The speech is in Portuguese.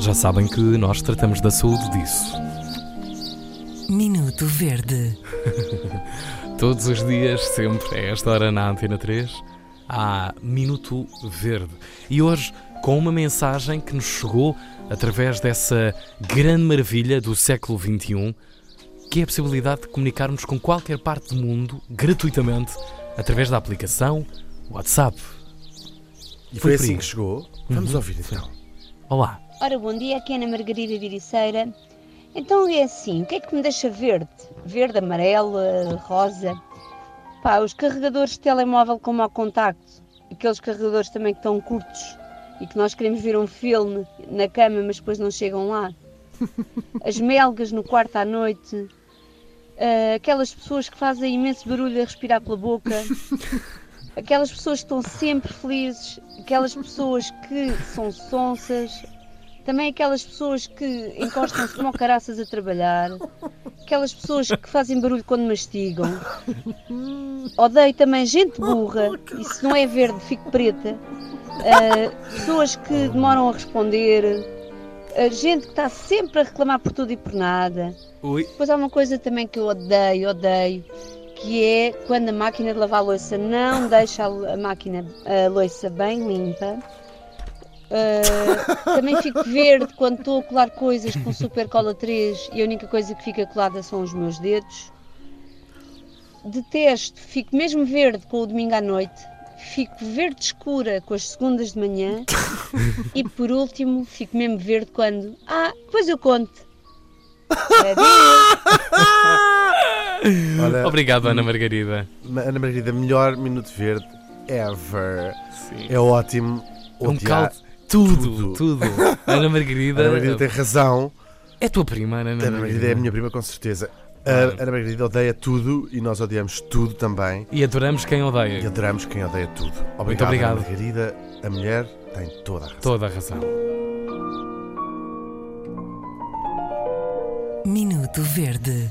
Já sabem que nós tratamos da saúde disso. Minuto Verde. Todos os dias, sempre, a esta hora na Antena 3, há Minuto Verde. E hoje, com uma mensagem que nos chegou através dessa grande maravilha do século XXI, que é a possibilidade de comunicarmos com qualquer parte do mundo gratuitamente através da aplicação WhatsApp. E foi Foi assim que chegou. Vamos Uhum. ouvir então. Olá. Ora, bom dia, aqui é Ana Margarida Viriceira. Então é assim, o que é que me deixa verde? Verde, amarelo, rosa? Pá, os carregadores de telemóvel como ao contacto, aqueles carregadores também que estão curtos e que nós queremos ver um filme na cama, mas depois não chegam lá. As melgas no quarto à noite, eh, aquelas pessoas que fazem imenso barulho a respirar pela boca, aquelas pessoas que estão sempre felizes, aquelas pessoas que são sonsas, também aquelas pessoas que encostam-se como caraças a trabalhar, aquelas pessoas que fazem barulho quando mastigam. Odeio também gente burra, e se não é verde, fico preta. Ah, pessoas que demoram a responder, ah, gente que está sempre a reclamar por tudo e por nada. Ui. Depois há uma coisa também que eu odeio, odeio, que é quando a máquina de lavar louça não deixa a a máquina, a louça bem limpa. Uh, também fico verde quando estou a colar coisas com super cola 3 e a única coisa que fica colada são os meus dedos. Detesto, fico mesmo verde com o domingo à noite, fico verde escura com as segundas de manhã e por último fico mesmo verde quando. Ah, depois eu conto. Adeus. Obrigado, Ana Margarida. Ana Margarida, melhor minuto verde ever. Sim. É ótimo. É um caldo. Tudo, tudo. tudo. Ana Margarida. Ana Margarida tem razão. É tua prima, Ana Ana Margarida. Margarida é a minha prima, com certeza. A Ana Margarida odeia tudo e nós odiamos tudo também. E adoramos quem E odeia. adoramos quem odeia tudo. Obrigado, obrigado. Ana Margarida. A mulher tem toda a razão. Toda a razão. Minuto Verde.